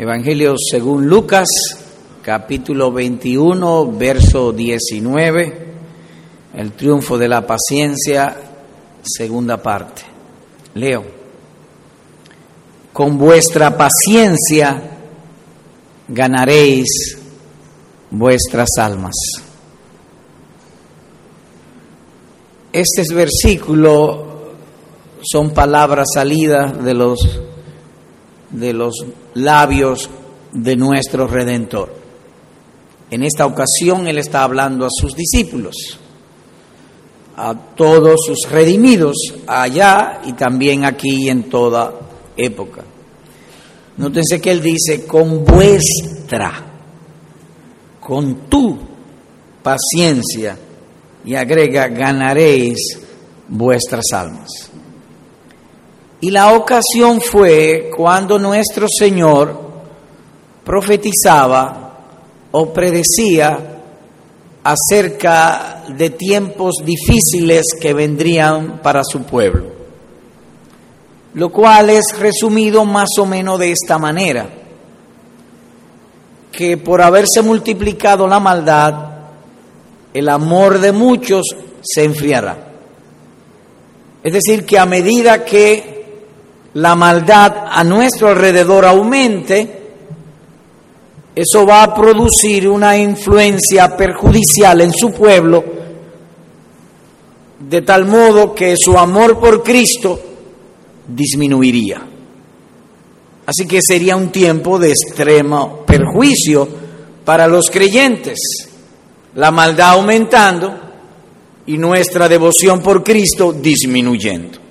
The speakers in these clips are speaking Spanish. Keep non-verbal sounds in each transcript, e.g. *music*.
Evangelio según Lucas, capítulo 21, verso 19, el triunfo de la paciencia, segunda parte. Leo, con vuestra paciencia ganaréis vuestras almas. Este versículo son palabras salidas de los de los labios de nuestro Redentor. En esta ocasión Él está hablando a sus discípulos, a todos sus redimidos, allá y también aquí en toda época. Nótense que Él dice, con vuestra, con tu paciencia, y agrega, ganaréis vuestras almas. Y la ocasión fue cuando nuestro Señor profetizaba o predecía acerca de tiempos difíciles que vendrían para su pueblo. Lo cual es resumido más o menos de esta manera, que por haberse multiplicado la maldad, el amor de muchos se enfriará. Es decir, que a medida que la maldad a nuestro alrededor aumente, eso va a producir una influencia perjudicial en su pueblo, de tal modo que su amor por Cristo disminuiría. Así que sería un tiempo de extremo perjuicio para los creyentes, la maldad aumentando y nuestra devoción por Cristo disminuyendo.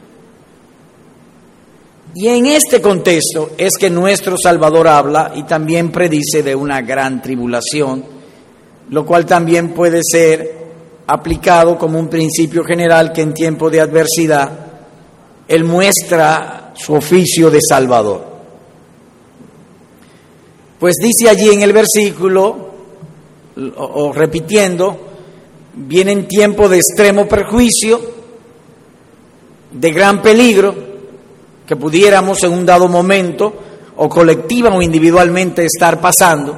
Y en este contexto es que nuestro Salvador habla y también predice de una gran tribulación, lo cual también puede ser aplicado como un principio general que en tiempo de adversidad Él muestra su oficio de Salvador. Pues dice allí en el versículo, o, repitiendo, vienen tiempos de extremo perjuicio, de gran peligro, que pudiéramos en un dado momento, o colectiva o individualmente, estar pasando.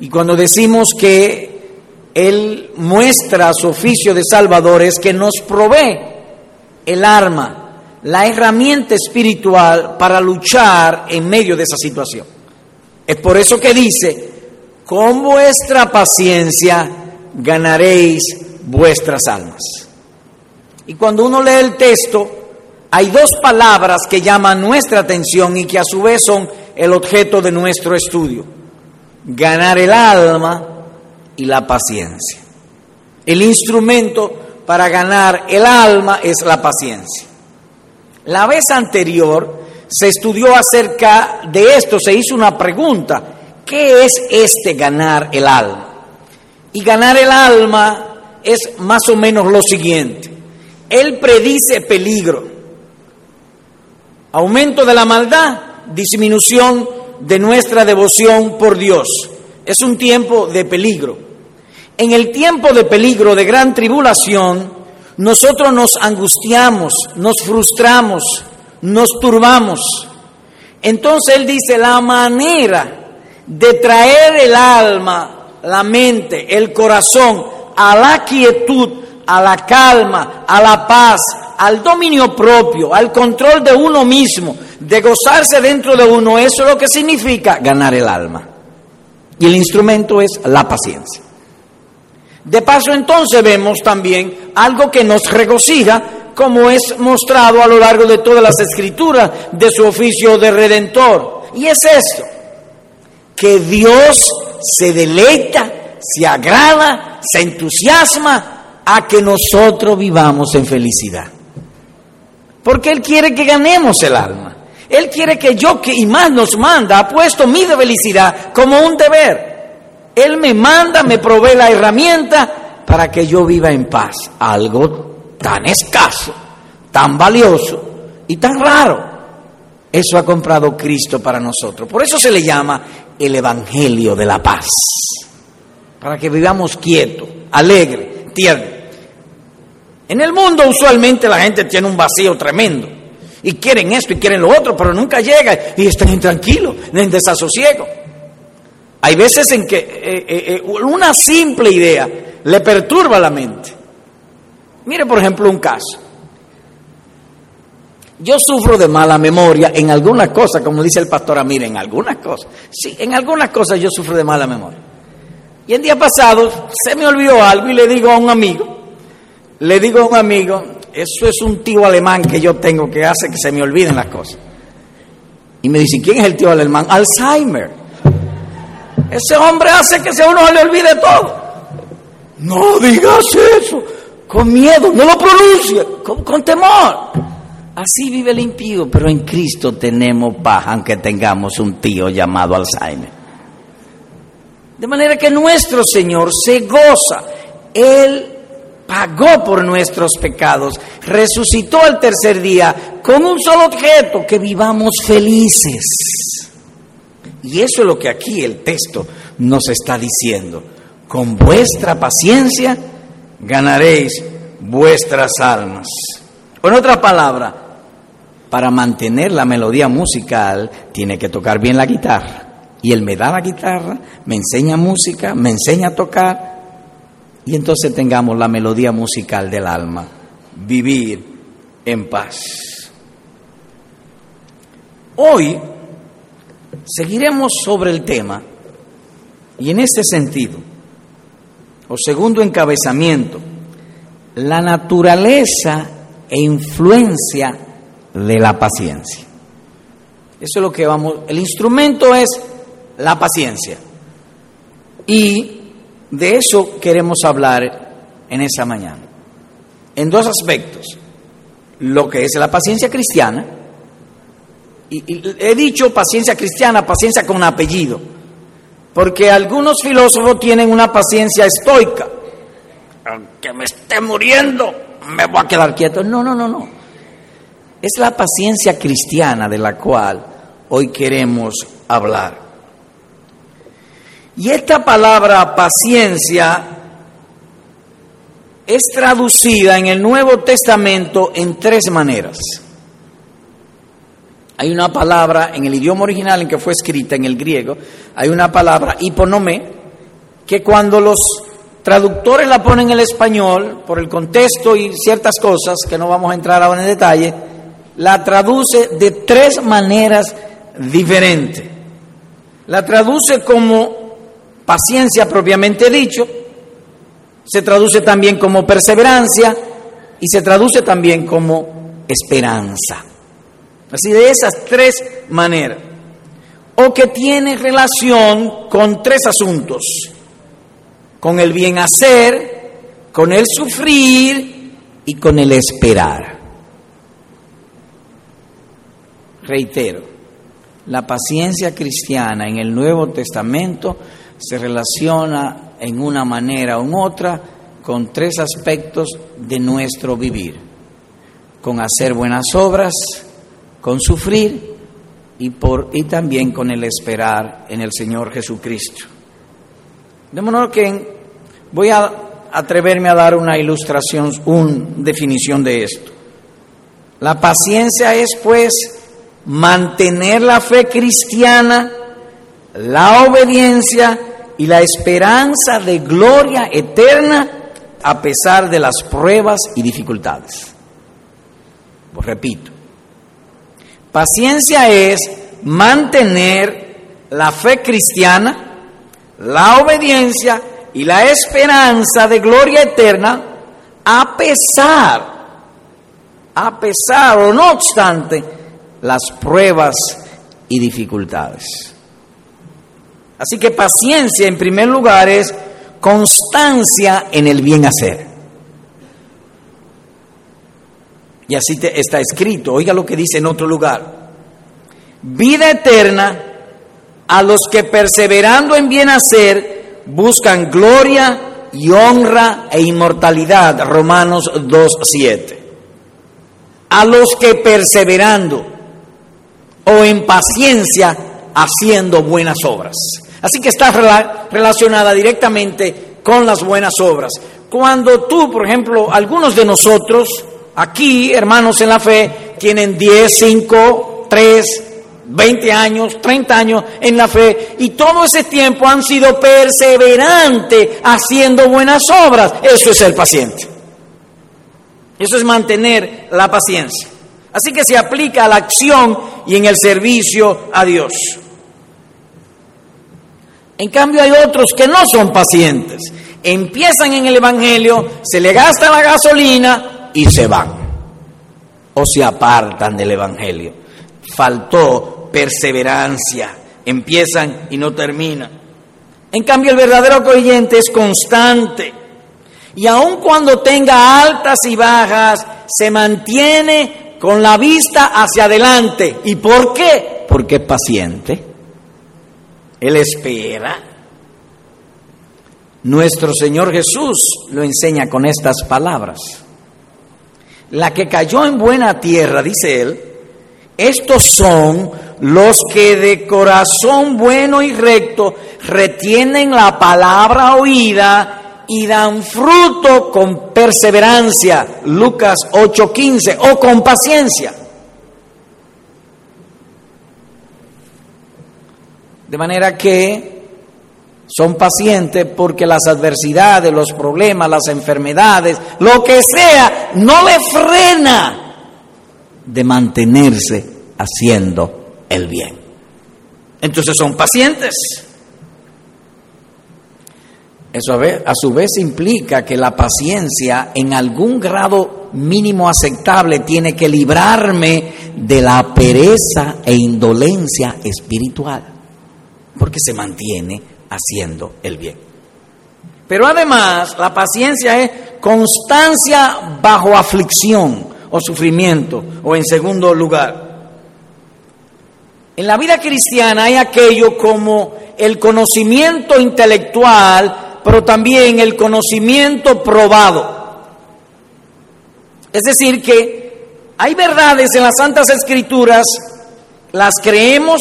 Y cuando decimos que Él muestra su oficio de Salvador, es que nos provee el arma, la herramienta espiritual para luchar en medio de esa situación. Es por eso que dice, con vuestra paciencia ganaréis vuestras almas. Y cuando uno lee el texto, hay dos palabras que llaman nuestra atención y que a su vez son el objeto de nuestro estudio. Ganar el alma y la paciencia. El instrumento para ganar el alma es la paciencia. La vez anterior se estudió acerca de esto, se hizo una pregunta, ¿qué es este ganar el alma? Y ganar el alma es más o menos lo siguiente. Él predice peligro, aumento de la maldad, disminución de nuestra devoción por Dios. Es un tiempo de peligro. En el tiempo de peligro, de gran tribulación, nosotros nos angustiamos, nos frustramos, nos turbamos. Entonces Él dice, la manera de traer el alma, la mente, el corazón a la quietud, a la calma, a la paz, al dominio propio, al control de uno mismo, de gozarse dentro de uno, eso es lo que significa ganar el alma. Y el instrumento es la paciencia. De paso entonces vemos también algo que nos regocija, como es mostrado a lo largo de todas las escrituras de su oficio de redentor. Y es esto, que Dios se deleita, se agrada, se entusiasma a que nosotros vivamos en felicidad. Porque Él quiere que ganemos el alma. Él quiere que yo, que y más nos manda, ha puesto mi felicidad como un deber. Él me manda, me provee la herramienta para que yo viva en paz. Algo tan escaso, tan valioso y tan raro. Eso ha comprado Cristo para nosotros. Por eso se le llama el Evangelio de la paz. Para que vivamos quieto, alegre, tierno. En el mundo usualmente la gente tiene un vacío tremendo Y quieren esto y quieren lo otro, pero nunca llega y están intranquilos, en desasosiego. Hay veces en que eh, eh, eh, una simple idea le perturba la mente. Mire, por ejemplo, un caso. Yo sufro de mala memoria en algunas cosas, como dice el pastor Amir, en algunas cosas. Sí, en algunas cosas yo sufro de mala memoria. Y el día pasado se me olvidó algo y le digo a un amigo, le digo a un amigo, eso es un tío alemán que yo tengo que hace que se me olviden las cosas. Y me dice, ¿quién es el tío alemán? Alzheimer. Ese hombre hace que a uno se le olvide todo. No digas eso, con miedo, no lo pronuncie, con, temor. Así vive el impío, pero en Cristo tenemos paz, aunque tengamos un tío llamado Alzheimer. De manera que nuestro Señor se goza. Él pagó por nuestros pecados, resucitó al tercer día con un solo objeto, que vivamos felices. Y eso es lo que aquí el texto nos está diciendo. Con vuestra paciencia ganaréis vuestras almas. En otra palabra, para mantener la melodía musical tiene que tocar bien la guitarra. Y él me da la guitarra, me enseña música, me enseña a tocar y entonces tengamos la melodía musical del alma, vivir en paz. Hoy seguiremos sobre el tema y en ese sentido, o segundo encabezamiento, la naturaleza e influencia de la paciencia. Eso es lo que vamos, el instrumento es la paciencia. Y de eso queremos hablar en esa mañana. En dos aspectos. Lo que es la paciencia cristiana. Y, he dicho paciencia cristiana, paciencia con apellido. Porque algunos filósofos tienen una paciencia estoica. Aunque me esté muriendo, me voy a quedar quieto. No, no, no, no. Es la paciencia cristiana de la cual hoy queremos hablar. Y esta palabra paciencia es traducida en el Nuevo Testamento en tres maneras. Hay una palabra en el idioma original en que fue escrita, en el griego, hay una palabra hiponomé, que cuando los traductores la ponen en el español, por el contexto y ciertas cosas, que no vamos a entrar ahora en detalle, la traduce de tres maneras diferentes. La traduce como Paciencia propiamente dicho, se traduce también como perseverancia y se traduce también como esperanza. Así de esas tres maneras. O que tiene relación con tres asuntos. Con el bien hacer, con el sufrir y con el esperar. Reitero, la paciencia cristiana en el Nuevo Testamento se relaciona en una manera u otra con tres aspectos de nuestro vivir, con hacer buenas obras, con sufrir y, por, y también con el esperar en el Señor Jesucristo. De modo que voy a atreverme a dar una ilustración, una definición de esto. La paciencia es pues mantener la fe cristiana, la obediencia y la esperanza de gloria eterna a pesar de las pruebas y dificultades. Pues repito, paciencia es mantener la fe cristiana, la obediencia y la esperanza de gloria eterna a pesar, a pesar o no obstante las pruebas y dificultades. Así que paciencia en primer lugar es constancia en el bien hacer. Y así está escrito, oiga lo que dice en otro lugar. Vida eterna a los que perseverando en bien hacer buscan gloria y honra e inmortalidad. Romanos 2.7. A los que perseverando o en paciencia haciendo buenas obras. Así que está relacionada directamente con las buenas obras. Cuando tú, por ejemplo, algunos de nosotros, aquí, hermanos en la fe, tienen 10, 5, 3, 20 años, 30 años en la fe y todo ese tiempo han sido perseverantes haciendo buenas obras. Eso es ser paciente. Eso es mantener la paciencia. Así que se aplica a la acción y en el servicio a Dios. En cambio hay otros que no son pacientes. Empiezan en el Evangelio, se le gasta la gasolina y se van. O se apartan del Evangelio. Faltó perseverancia. Empiezan y no terminan. En cambio el verdadero creyente es constante. Y aun cuando tenga altas y bajas, se mantiene con la vista hacia adelante. ¿Y por qué? Porque es paciente. Él espera. Nuestro Señor Jesús lo enseña con estas palabras. La que cayó en buena tierra, dice él, estos son los que de corazón bueno y recto retienen la palabra oída y dan fruto con perseverancia, Lucas 8:15, o con paciencia. De manera que son pacientes porque las adversidades, los problemas, las enfermedades, lo que sea, no le frena de mantenerse haciendo el bien. Entonces son pacientes. Eso a, a su vez implica que la paciencia en algún grado mínimo aceptable tiene que librarme de la pereza e indolencia espiritual porque se mantiene haciendo el bien. Pero además, la paciencia es constancia bajo aflicción o sufrimiento, o en segundo lugar. En la vida cristiana hay aquello como el conocimiento intelectual, pero también el conocimiento probado. Es decir, que hay verdades en las Santas Escrituras, las creemos,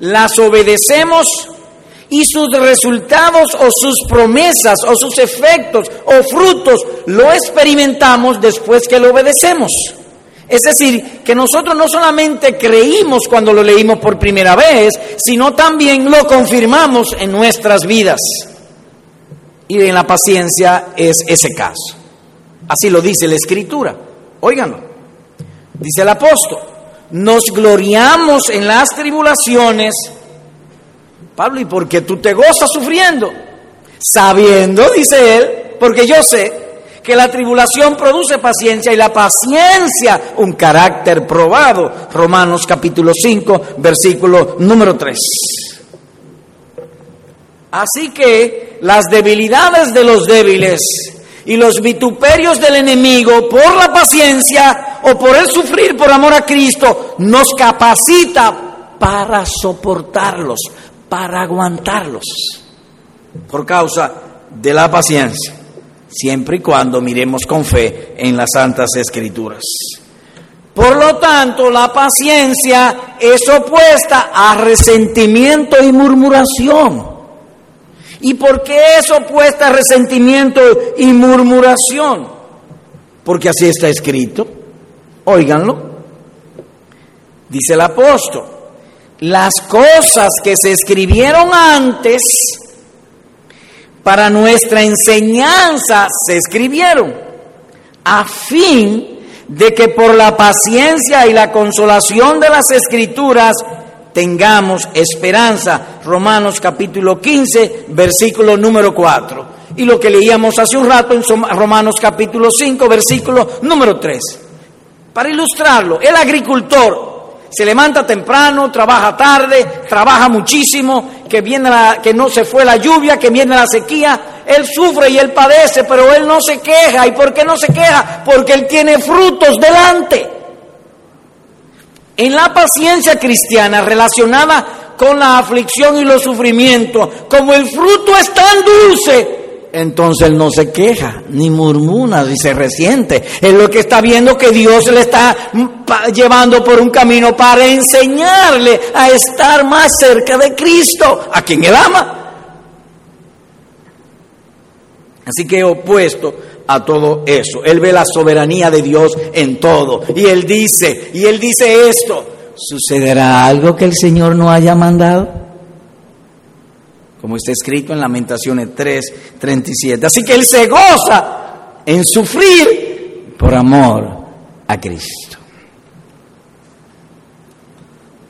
las obedecemos y sus resultados o sus promesas o sus efectos o frutos lo experimentamos después que lo obedecemos. Es decir, que nosotros no solamente creímos cuando lo leímos por primera vez, sino también lo confirmamos en nuestras vidas. Y en la paciencia es ese caso. Así lo dice la Escritura. Óiganlo. Dice el apóstol nos gloriamos en las tribulaciones. Pablo, ¿y por qué tú te gozas sufriendo? Sabiendo, dice él, porque yo sé que la tribulación produce paciencia y la paciencia un carácter probado. Romanos capítulo 5, versículo número 3. Así que las debilidades de los débiles y los vituperios del enemigo por la paciencia o por el sufrir por amor a Cristo nos capacita para soportarlos, para aguantarlos, por causa de la paciencia, siempre y cuando miremos con fe en las santas escrituras. Por lo tanto, la paciencia es opuesta a resentimiento y murmuración. ¿Y por qué es opuesta a resentimiento y murmuración? Porque así está escrito. Óiganlo. Dice el apóstol, las cosas que se escribieron antes para nuestra enseñanza se escribieron a fin de que por la paciencia y la consolación de las escrituras tengamos esperanza. Romanos capítulo 15, versículo número 4. Y lo que leíamos hace un rato en Romanos capítulo 5, versículo número 3. Para ilustrarlo, el agricultor se levanta temprano, trabaja tarde, trabaja muchísimo, que, viene la, que no se fue la lluvia, que viene la sequía, él sufre y él padece, pero él no se queja. ¿Y por qué no se queja? Porque él tiene frutos delante. En la paciencia cristiana relacionada con la aflicción y los sufrimientos, como el fruto es tan dulce, entonces él no se queja, ni murmura, ni se resiente. Es lo que está viendo que Dios le está llevando por un camino para enseñarle a estar más cerca de Cristo, a quien él ama. Así que opuesto a todo eso. Él ve la soberanía de Dios en todo. Y Él dice, y Él dice esto, ¿sucederá algo que el Señor no haya mandado? Como está escrito en Lamentaciones 3, 37. Así que Él se goza en sufrir por amor a Cristo.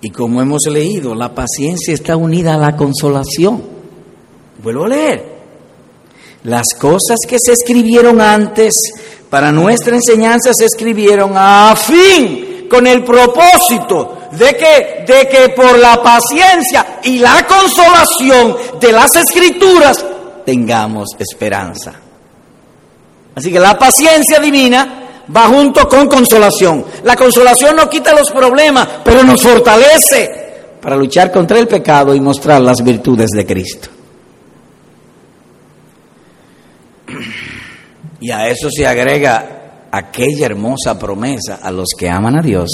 Y como hemos leído, la paciencia está unida a la consolación. Vuelvo a leer. Las cosas que se escribieron antes para nuestra enseñanza se escribieron a fin, con el propósito de que, de que por la paciencia y la consolación de las escrituras tengamos esperanza. Así que la paciencia divina va junto con consolación. La consolación no quita los problemas, pero nos fortalece para luchar contra el pecado y mostrar las virtudes de Cristo. Y a eso se agrega aquella hermosa promesa a los que aman a Dios.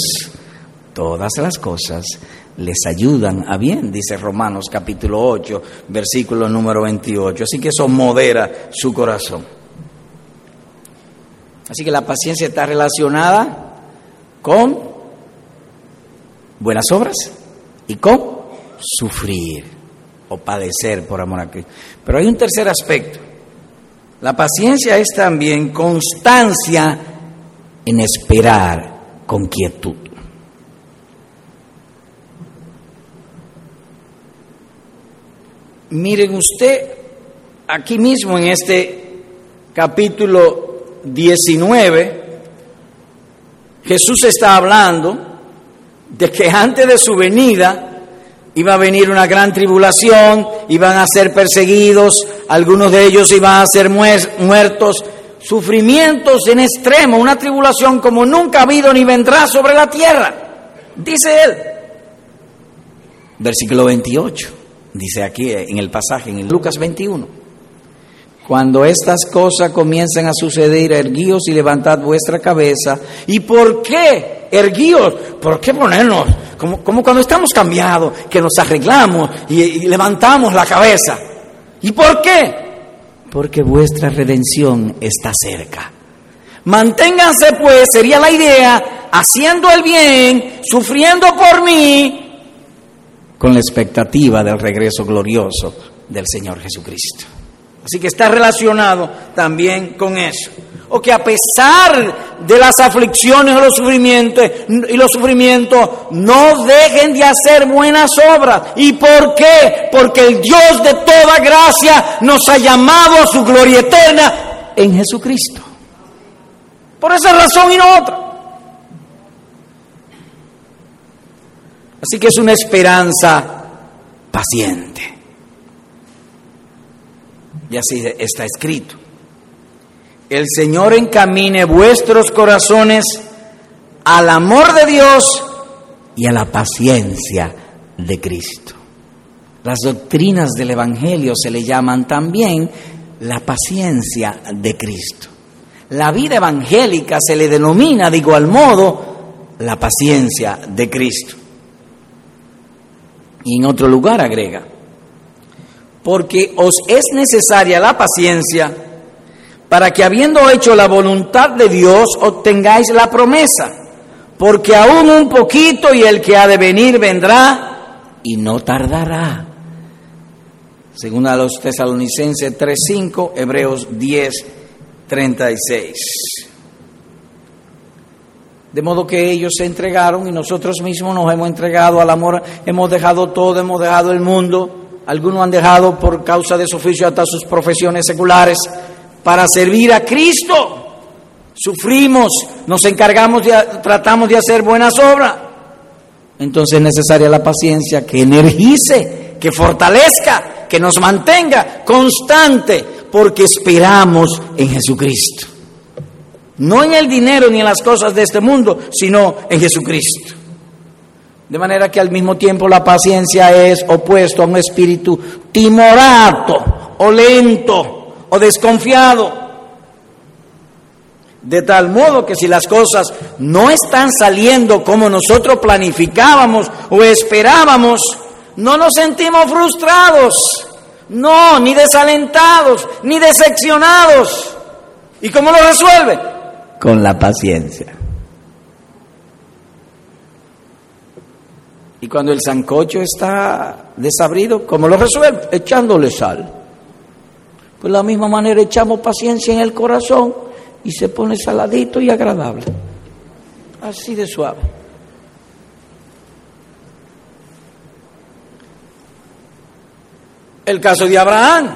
Todas las cosas les ayudan a bien, dice Romanos capítulo 8, versículo número 28. Así que eso modera su corazón. Así que la paciencia está relacionada con buenas obras y con sufrir o padecer por amor a Cristo. Pero hay un tercer aspecto la paciencia es también constancia en esperar con quietud. Miren usted, aquí mismo en este capítulo 19, Jesús está hablando de que antes de su venida, Iba a venir una gran tribulación, iban a ser perseguidos, algunos de ellos iban a ser muertos, sufrimientos en extremo, una tribulación como nunca ha habido ni vendrá sobre la tierra, dice él. Versículo 28, dice aquí en el pasaje, en Lucas 21. Cuando estas cosas comiencen a suceder, erguíos y levantad vuestra cabeza. ¿Y por qué erguíos? ¿Por qué ponernos? Como, cuando estamos cambiados, que nos arreglamos y, levantamos la cabeza. ¿Y por qué? Porque vuestra redención está cerca. Manténganse pues, sería la idea, haciendo el bien, sufriendo por mí, con la expectativa del regreso glorioso del Señor Jesucristo. Así que está relacionado también con eso. O que a pesar de las aflicciones o los sufrimientos y los sufrimientos no dejen de hacer buenas obras. ¿Y por qué? Porque el Dios de toda gracia nos ha llamado a su gloria eterna en Jesucristo. Por esa razón y no otra. Así que es una esperanza paciente. Y así está escrito. El Señor encamine vuestros corazones al amor de Dios y a la paciencia de Cristo. Las doctrinas del Evangelio se le llaman también la paciencia de Cristo. La vida evangélica se le denomina de igual modo la paciencia de Cristo. Y en otro lugar agrega, porque os es necesaria la paciencia para que habiendo hecho la voluntad de Dios obtengáis la promesa, porque aún un poquito y el que ha de venir vendrá y no tardará. Según a los tesalonicenses 3.5, Hebreos 10.36. De modo que ellos se entregaron y nosotros mismos nos hemos entregado al amor, hemos dejado todo, hemos dejado el mundo algunos han dejado por causa de su oficio hasta sus profesiones seculares para servir a Cristo. Sufrimos, nos encargamos, de, tratamos de hacer buenas obras. Entonces es necesaria la paciencia que energice, que fortalezca, que nos mantenga constante, porque esperamos en Jesucristo. No en el dinero ni en las cosas de este mundo, sino en Jesucristo. De manera que al mismo tiempo la paciencia es opuesto a un espíritu timorato o lento o desconfiado. De tal modo que si las cosas no están saliendo como nosotros planificábamos o esperábamos, no nos sentimos frustrados, no, ni desalentados, ni decepcionados. ¿Y cómo lo resuelve? Con la paciencia. Y cuando el sancocho está desabrido, ¿cómo lo resuelve? Echándole sal. Pues de la misma manera echamos paciencia en el corazón y se pone saladito y agradable. Así de suave. El caso de Abraham,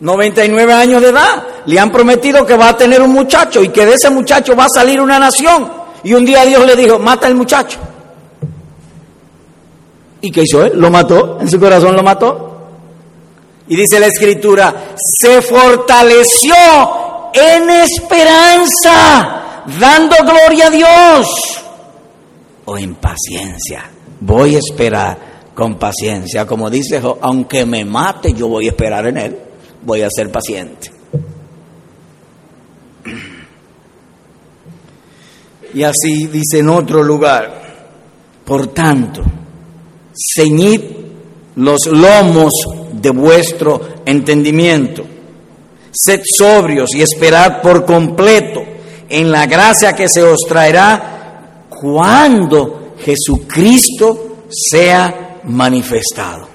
99 años de edad, le han prometido que va a tener un muchacho y que de ese muchacho va a salir una nación. Y un día Dios le dijo, mata al muchacho. ¿Y qué hizo él? Lo mató, en su corazón lo mató. Y dice la escritura, se fortaleció en esperanza, dando gloria a Dios. O en paciencia. Voy a esperar con paciencia. Como dice, aunque me mate, yo voy a esperar en Él, voy a ser paciente. Y así dice en otro lugar, por tanto, ceñid los lomos de vuestro entendimiento, sed sobrios y esperad por completo en la gracia que se os traerá cuando Jesucristo sea manifestado.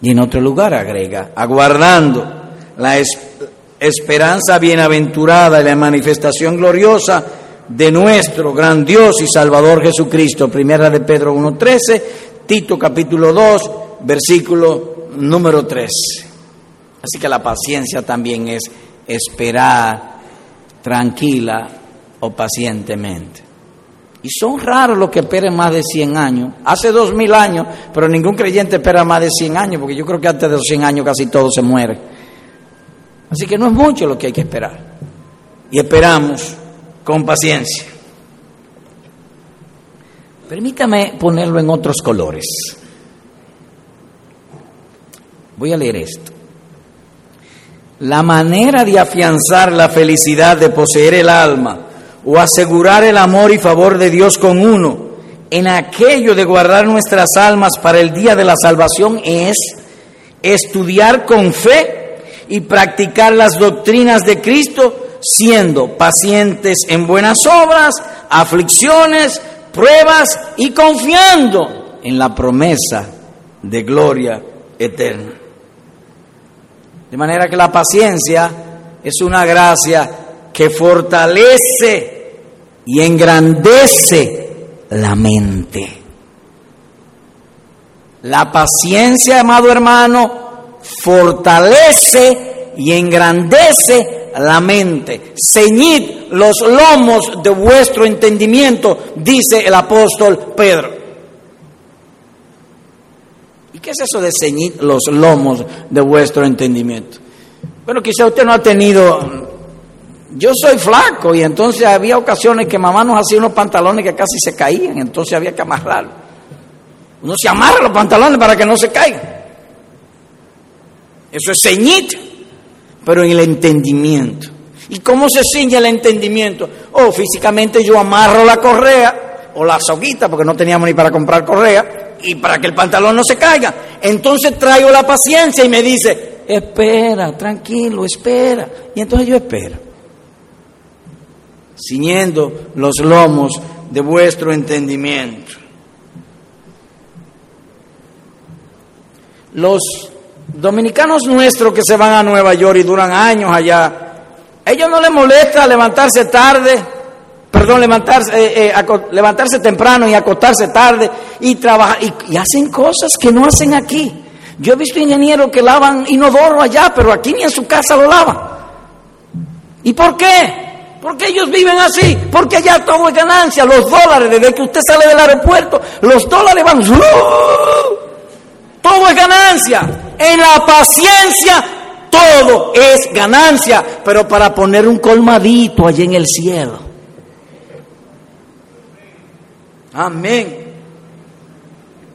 Y en otro lugar agrega, aguardando la esperanza bienaventurada y la manifestación gloriosa de nuestro gran Dios y Salvador Jesucristo. Primera de Pedro 1.13, Tito capítulo 2, versículo número 3. Así que la paciencia también es esperar tranquila o pacientemente. Y son raros los que esperan más de 100 años. Hace dos mil años, pero ningún creyente espera más de 100 años, porque yo creo que antes de los 100 años casi todo se muere. Así que no es mucho lo que hay que esperar. Y esperamos con paciencia. Permítame ponerlo en otros colores. Voy a leer esto. La manera de afianzar la felicidad de poseer el alma o asegurar el amor y favor de Dios con uno en aquello de guardar nuestras almas para el día de la salvación es estudiar con fe y practicar las doctrinas de Cristo, siendo pacientes en buenas obras, aflicciones, pruebas y confiando en la promesa de gloria eterna. De manera que la paciencia es una gracia que fortalece y engrandece la mente. La paciencia, amado hermano, fortalece y engrandece la mente. Ceñid los lomos de vuestro entendimiento, dice el apóstol Pedro. ¿Y qué es eso de ceñir los lomos de vuestro entendimiento? Bueno, quizá usted no ha tenido yo soy flaco y entonces había ocasiones que mamá nos hacía unos pantalones que casi se caían, entonces había que amarrarlos. Uno se amarra los pantalones para que no se caigan. Eso es ceñito, pero en el entendimiento. ¿Y cómo se ciñe el entendimiento? Oh, físicamente yo amarro la correa o la soguita, porque no teníamos ni para comprar correa, y para que el pantalón no se caiga. Entonces traigo la paciencia y me dice, espera, tranquilo, espera. Y entonces yo espero ciñendo los lomos de vuestro entendimiento. Los dominicanos nuestros que se van a Nueva York y duran años allá, ellos no les molesta levantarse tarde, perdón, levantarse, eh, eh, levantarse temprano y acostarse tarde y trabajar, y, hacen cosas que no hacen aquí. Yo he visto ingenieros que lavan inodoro allá, pero aquí ni en su casa lo lavan. ¿Y por qué? Porque ellos viven así, porque ya todo es ganancia. Los dólares, desde que usted sale del aeropuerto, los dólares van. Todo es ganancia. En la paciencia, todo es ganancia. Pero para poner un colmadito allí en el cielo. Amén.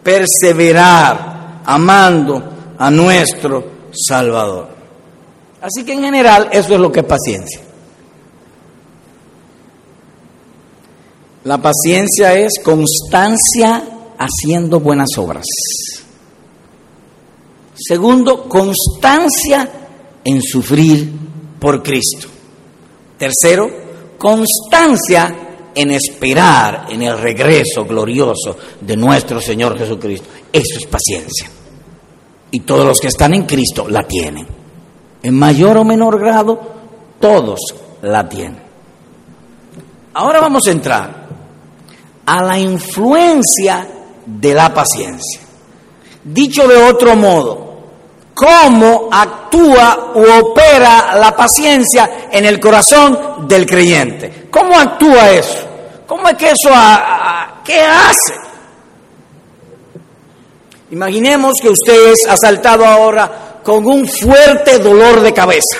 Perseverar amando a nuestro Salvador. Así que en general, eso es lo que es paciencia. La paciencia es constancia haciendo buenas obras. Segundo, constancia en sufrir por Cristo. Tercero, constancia en esperar en el regreso glorioso de nuestro Señor Jesucristo. Eso es paciencia. Y todos los que están en Cristo la tienen. En mayor o menor grado, todos la tienen. Ahora vamos a entrar a la influencia de la paciencia. Dicho de otro modo, cómo actúa u opera la paciencia en el corazón del creyente. ¿Cómo actúa eso? ¿Cómo es que eso, qué hace? Imaginemos que usted es asaltado ahora con un fuerte dolor de cabeza.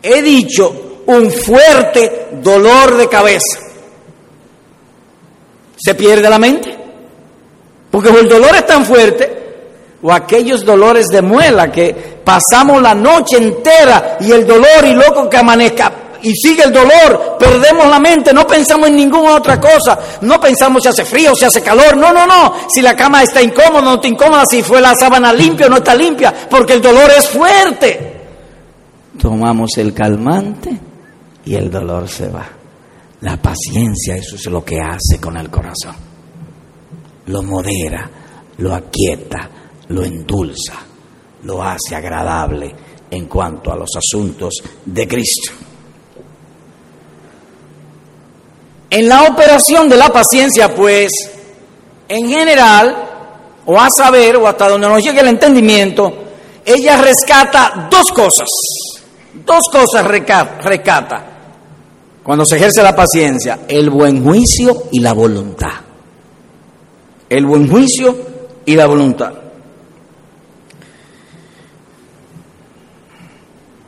He dicho un fuerte dolor de cabeza. ¿Se pierde la mente? Porque el dolor es tan fuerte o aquellos dolores de muela que pasamos la noche entera y el dolor y loco que amanezca y sigue el dolor, perdemos la mente, no pensamos en ninguna otra cosa, no pensamos si hace frío, si hace calor, no, no, no, si la cama está incómoda, no está incómoda, si fue la sábana limpia o no está limpia, porque el dolor es fuerte. Tomamos el calmante y el dolor se va. La paciencia, eso es lo que hace con el corazón. Lo modera, lo aquieta, lo endulza, lo hace agradable en cuanto a los asuntos de Cristo. En la operación de la paciencia, pues, en general, o a saber, o hasta donde nos llegue el entendimiento, ella rescata dos cosas. Dos cosas rescata cuando se ejerce la paciencia, el buen juicio y la voluntad. El buen juicio y la voluntad.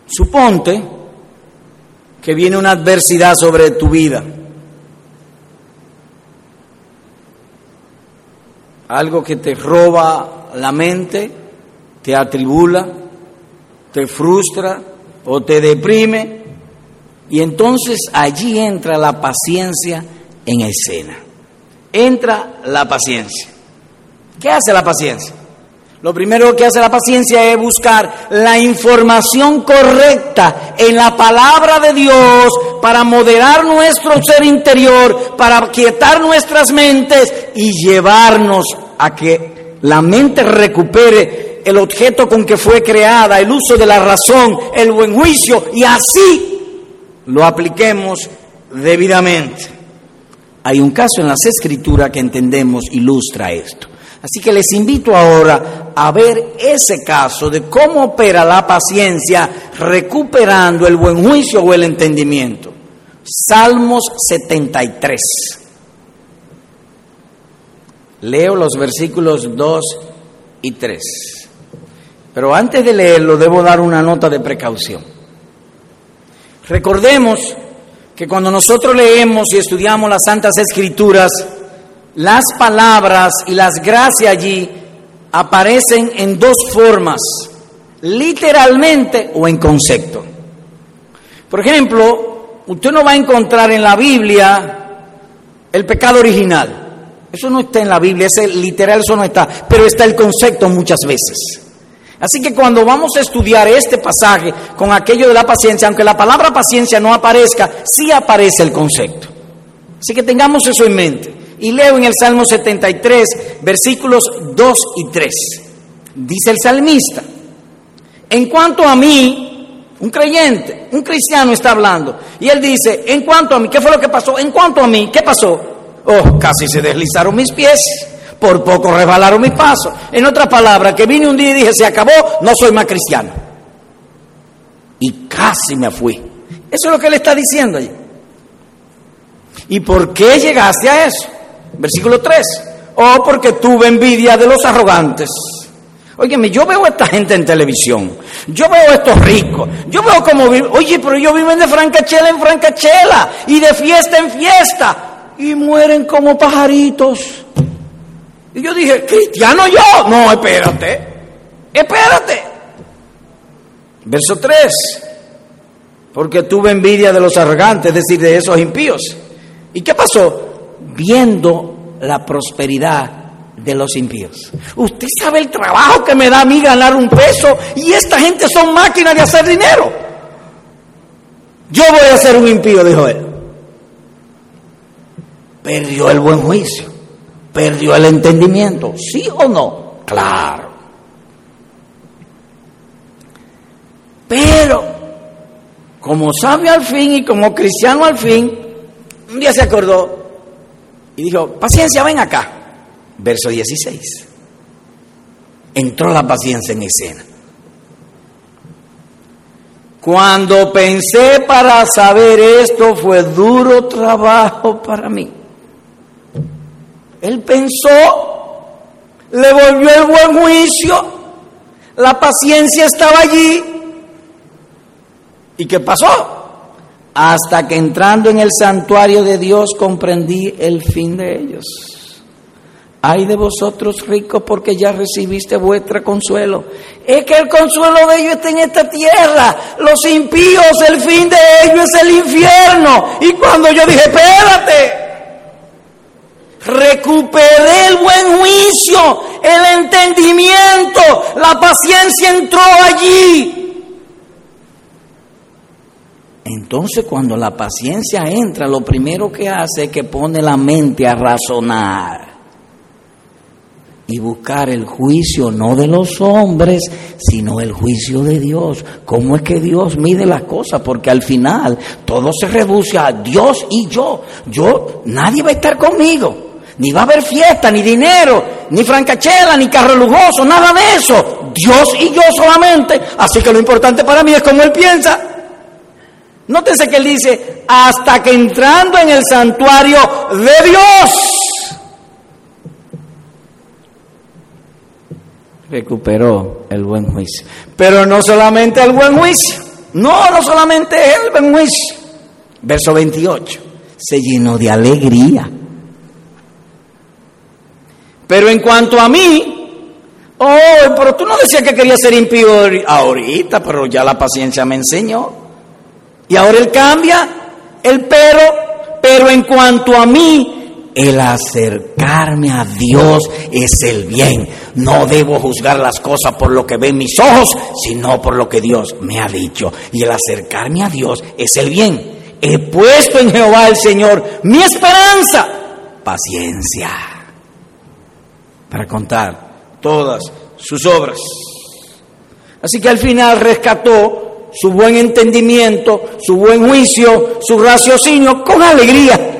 Suponte que viene una adversidad sobre tu vida. Algo que te roba la mente, te atribula, te frustra o te deprime. Y entonces allí entra la paciencia en escena. Entra la paciencia. ¿Qué hace la paciencia? Lo primero que hace la paciencia es buscar la información correcta en la palabra de Dios para moderar nuestro ser interior, para quietar nuestras mentes y llevarnos a que la mente recupere el objeto con que fue creada, el uso de la razón, el buen juicio y así lo apliquemos debidamente. Hay un caso en las escrituras que entendemos ilustra esto. Así que les invito ahora a ver ese caso de cómo opera la paciencia recuperando el buen juicio o el entendimiento. Salmos 73. Leo los versículos 2 y 3. Pero antes de leerlo debo dar una nota de precaución. Recordemos que cuando nosotros leemos y estudiamos las Santas Escrituras, las palabras y las gracias allí aparecen en dos formas, literalmente o en concepto. Por ejemplo, usted no va a encontrar en la Biblia el pecado original. Eso no está en la Biblia, ese literal eso no está, pero está el concepto muchas veces. Así que cuando vamos a estudiar este pasaje con aquello de la paciencia, aunque la palabra paciencia no aparezca, sí aparece el concepto. Así que tengamos eso en mente. Y leo en el Salmo 73, versículos 2 y 3. Dice el salmista, en cuanto a mí, un creyente, un cristiano está hablando, y él dice, en cuanto a mí, ¿qué fue lo que pasó? En cuanto a mí, ¿qué pasó? Oh, casi se deslizaron mis pies, por poco resbalaron mis pasos. En otras palabras, que vine un día y dije, se acabó, no soy más cristiano. Y casi me fui. Eso es lo que él está diciendo allí. ¿Y por qué llegaste a eso? Versículo 3. Oh, porque tuve envidia de los arrogantes. Óyeme, yo veo a esta gente en televisión, yo veo a estos ricos, yo veo cómo viven, oye, pero ellos viven de francachela en francachela y de fiesta en fiesta y mueren como pajaritos. Y yo dije, cristiano yo, no, espérate, espérate. Verso 3, porque tuve envidia de los arrogantes, es decir, de esos impíos. ¿Y qué pasó? Viendo la prosperidad de los impíos. Usted sabe el trabajo que me da a mí ganar un peso y esta gente son máquinas de hacer dinero. Yo voy a ser un impío, dijo él. Perdió el buen juicio, perdió el entendimiento, ¿sí o no? Claro. Pero, como sabio al fin y como cristiano al fin, un día se acordó y dijo, paciencia, ven acá. Verso 16. Entró la paciencia en escena. Cuando pensé para saber esto fue duro trabajo para mí. Él pensó, le volvió el buen juicio, la paciencia estaba allí. ¿Y qué pasó? Hasta que entrando en el santuario de Dios comprendí el fin de ellos. Ay de vosotros ricos porque ya recibiste vuestro consuelo. Es que el consuelo de ellos está en esta tierra. Los impíos, el fin de ellos es el infierno. Y cuando yo dije, espérate, recuperé el buen juicio, el entendimiento, la paciencia entró allí. Entonces cuando la paciencia entra, lo primero que hace es que pone la mente a razonar y buscar el juicio no de los hombres, sino el juicio de Dios. ¿Cómo es que Dios mide las cosas? Porque al final todo se reduce a Dios y yo. Yo, nadie va a estar conmigo. Ni va a haber fiesta, ni dinero, ni francachela, ni carro lujoso, nada de eso. Dios y yo solamente. Así que lo importante para mí es cómo Él piensa. Nótese que Él dice, hasta que entrando en el santuario de Dios, recuperó el buen juicio. Pero no solamente el buen juicio, no, no solamente el buen juicio. Verso 28, se llenó de alegría. Pero en cuanto a mí, oh, pero tú no decías que quería ser impío ahorita, pero ya la paciencia me enseñó. Y ahora él cambia el pero, pero en cuanto a mí, el acercarme a Dios es el bien. No debo juzgar las cosas por lo que ven mis ojos, sino por lo que Dios me ha dicho. Y el acercarme a Dios es el bien. He puesto en Jehová el Señor mi esperanza. Paciencia. Para contar todas sus obras. Así que al final rescató su buen entendimiento, su buen juicio, su raciocinio con alegría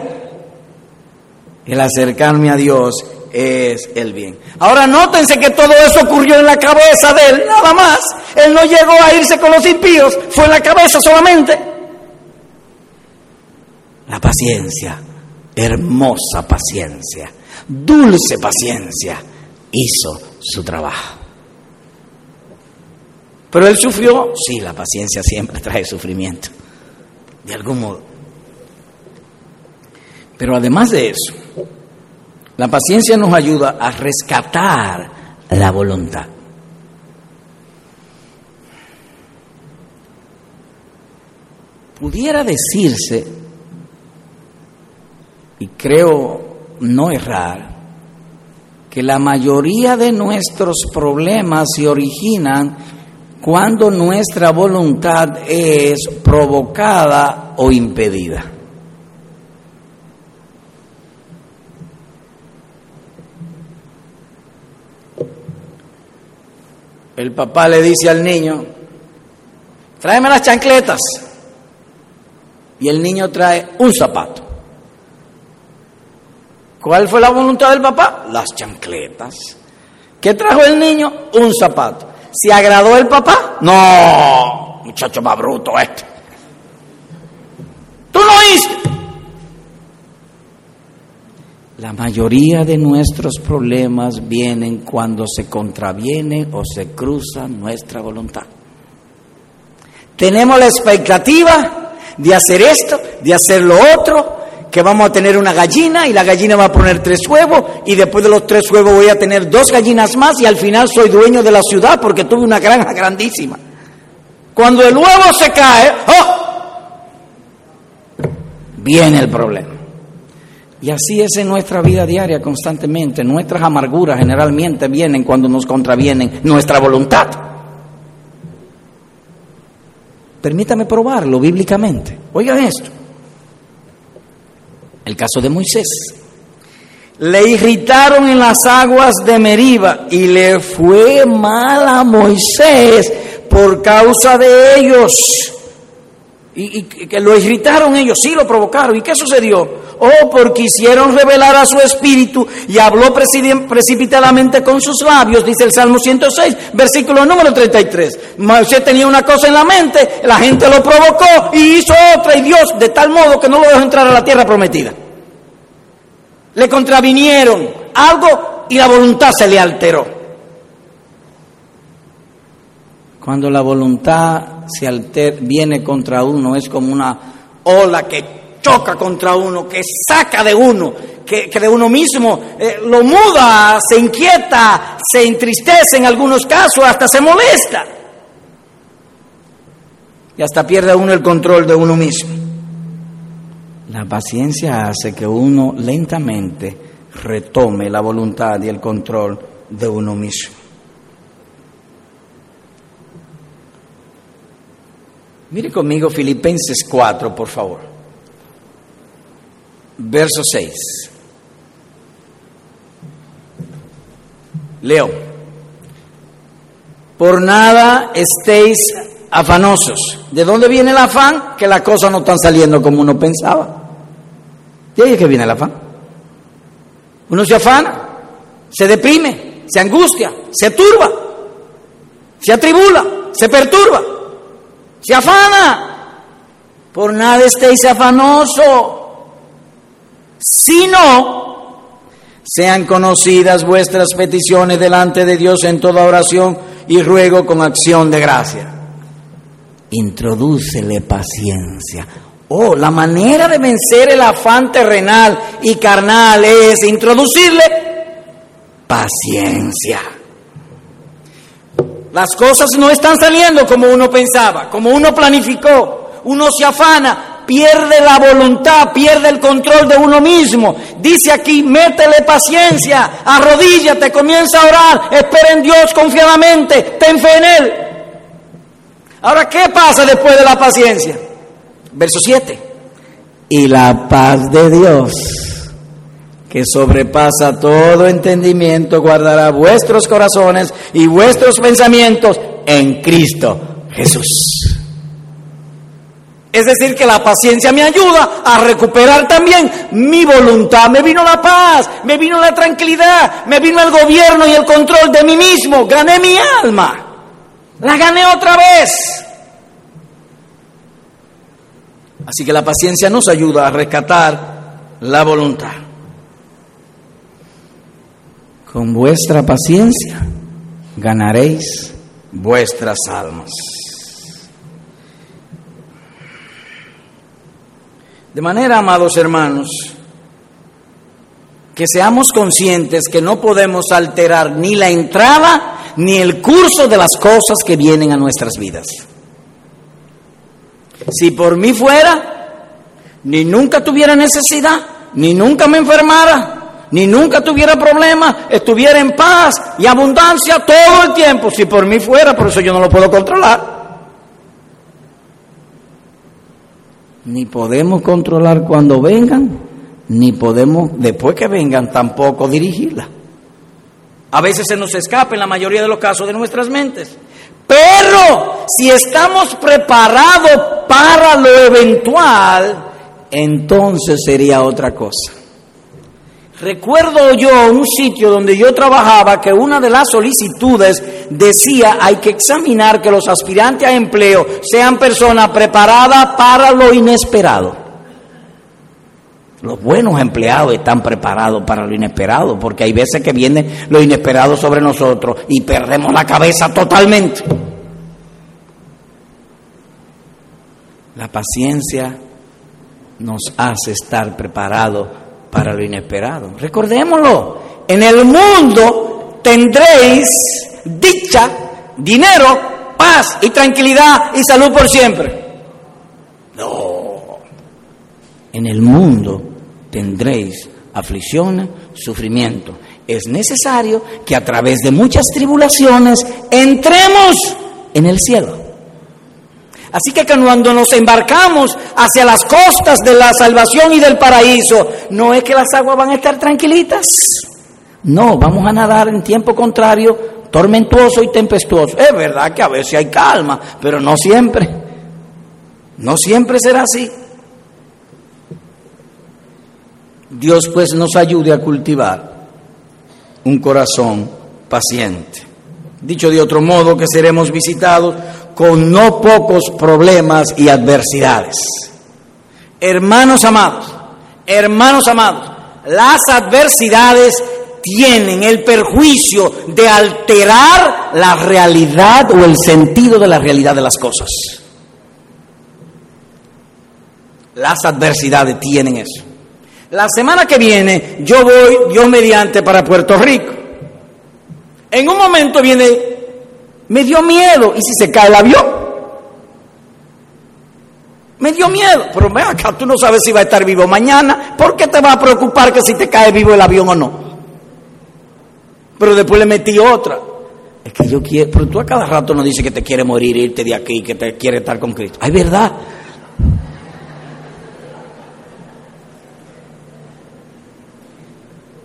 el acercarme a Dios es el bien. Ahora nótense que todo eso ocurrió en la cabeza de él, nada más. Él no llegó a irse con los impíos, fue en la cabeza solamente. La paciencia, hermosa paciencia, dulce paciencia, hizo su trabajo. Pero él sufrió, sí, la paciencia siempre *laughs* trae sufrimiento, de algún modo. Pero además de eso, la paciencia nos ayuda a rescatar la voluntad. Pudiera decirse, y creo no errar, que la mayoría de nuestros problemas se originan cuando nuestra voluntad es provocada o impedida. el papá le dice al niño, tráeme las chancletas. Y el niño trae un zapato. ¿Cuál fue la voluntad del papá? Las chancletas. ¿Qué trajo el niño? Un zapato. ¿Se agradó el papá? No, muchacho más bruto este. Tú lo hiciste. La mayoría de nuestros problemas vienen cuando se contraviene o se cruza nuestra voluntad. Tenemos la expectativa de hacer esto, de hacer lo otro, que vamos a tener una gallina y la gallina va a poner tres huevos y después de los tres huevos voy a tener dos gallinas más y al final soy dueño de la ciudad porque tuve una granja grandísima. Cuando el huevo se cae, ¡oh! viene el problema. Y así es en nuestra vida diaria constantemente. Nuestras amarguras generalmente vienen cuando nos contravienen nuestra voluntad. Permítame probarlo bíblicamente. Oigan esto. El caso de Moisés. Le irritaron en las aguas de Meriba y le fue mal a Moisés por causa de ellos. Y, que lo irritaron ellos, sí lo provocaron. ¿Y qué sucedió? Oh, porque hicieron revelar a su espíritu y habló precipitadamente con sus labios, dice el Salmo 106, versículo número 33. Moisés tenía una cosa en la mente, la gente lo provocó y hizo otra, y Dios de tal modo que no lo dejó entrar a la tierra prometida. Le contravinieron algo y la voluntad se le alteró. Cuando la voluntad se viene contra uno, es como una ola que choca contra uno, que saca de uno, que, de uno mismo eh, lo muda, se inquieta, se entristece en algunos casos, hasta se molesta. Y hasta pierde uno el control de uno mismo. La paciencia hace que uno lentamente retome la voluntad y el control de uno mismo. Mire conmigo Filipenses 4, por favor. Verso 6. Leo. Por nada estéis afanosos. ¿De dónde viene el afán? Que las cosas no están saliendo como uno pensaba. ¿De ahí es que viene el afán? Uno se afana, se deprime, se angustia, se turba, se atribula, se perturba se afana. Por nada estéis afanoso, sino sean conocidas vuestras peticiones delante de Dios en toda oración y ruego con acción de gracia. Introdúcele paciencia. Oh, la manera de vencer el afán terrenal y carnal es introducirle paciencia. Las cosas no están saliendo como uno pensaba, como uno planificó. Uno se afana, pierde la voluntad, pierde el control de uno mismo. Dice aquí, métele paciencia, arrodíllate, comienza a orar, espera en Dios confiadamente, ten fe en Él. Ahora, ¿qué pasa después de la paciencia? Verso 7. Y la paz de Dios que sobrepasa todo entendimiento, guardará vuestros corazones y vuestros pensamientos en Cristo Jesús. Es decir, que la paciencia me ayuda a recuperar también mi voluntad. Me vino la paz, me vino la tranquilidad, me vino el gobierno y el control de mí mismo. Gané mi alma. La gané otra vez. Así que la paciencia nos ayuda a rescatar la voluntad. Con vuestra paciencia ganaréis vuestras almas. De manera, amados hermanos, que seamos conscientes que no podemos alterar ni la entrada ni el curso de las cosas que vienen a nuestras vidas. Si por mí fuera, ni nunca tuviera necesidad, ni nunca me enfermara, ni nunca tuviera problemas, estuviera en paz y abundancia todo el tiempo, si por mí fuera, por eso yo no lo puedo controlar. Ni podemos controlar cuando vengan, ni podemos, después que vengan, tampoco dirigirla. A veces se nos escapa en la mayoría de los casos de nuestras mentes. Pero si estamos preparados para lo eventual, entonces sería otra cosa. Recuerdo yo un sitio donde yo trabajaba que una de las solicitudes decía hay que examinar que los aspirantes a empleo sean personas preparadas para lo inesperado. Los buenos empleados están preparados para lo inesperado, porque hay veces que viene lo inesperado sobre nosotros y perdemos la cabeza totalmente. La paciencia nos hace estar preparados para lo inesperado. Recordémoslo, en el mundo tendréis dicha, dinero, paz y tranquilidad y salud por siempre. No, en el mundo tendréis aflicción, sufrimiento. Es necesario que a través de muchas tribulaciones entremos en el cielo. Así que cuando nos embarcamos hacia las costas de la salvación y del paraíso, no es que las aguas van a estar tranquilitas. No, vamos a nadar en tiempo contrario, tormentuoso y tempestuoso. Es verdad que a veces hay calma, pero no siempre. No siempre será así. Dios pues nos ayude a cultivar un corazón paciente. Dicho de otro modo, que seremos visitados con no pocos problemas y adversidades. Hermanos amados, hermanos amados, las adversidades tienen el perjuicio de alterar la realidad o el sentido de la realidad de las cosas. Las adversidades tienen eso. La semana que viene yo voy, Dios mediante, para Puerto Rico. En un momento viene, me dio miedo, ¿y si se cae el avión? Me dio miedo, pero ven acá, tú no sabes si va a estar vivo mañana, ¿por qué te va a preocupar que si te cae vivo el avión o no? Pero después le metí otra. Es que yo quiero, pero tú a cada rato no dices que te quiere morir, irte de aquí, que te quiere estar con Cristo. Ay, verdad.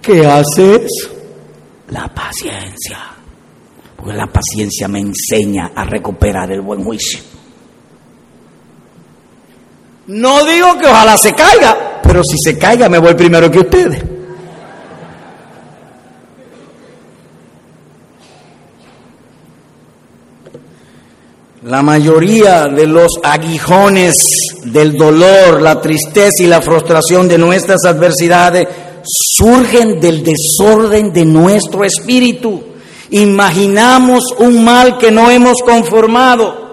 ¿Qué haces? La paciencia. Porque la paciencia me enseña a recuperar el buen juicio. No digo que ojalá se caiga, pero si se caiga me voy primero que ustedes. La mayoría de los aguijones del dolor, la tristeza y la frustración de nuestras adversidades surgen del desorden de nuestro espíritu. Imaginamos un mal que no hemos conformado.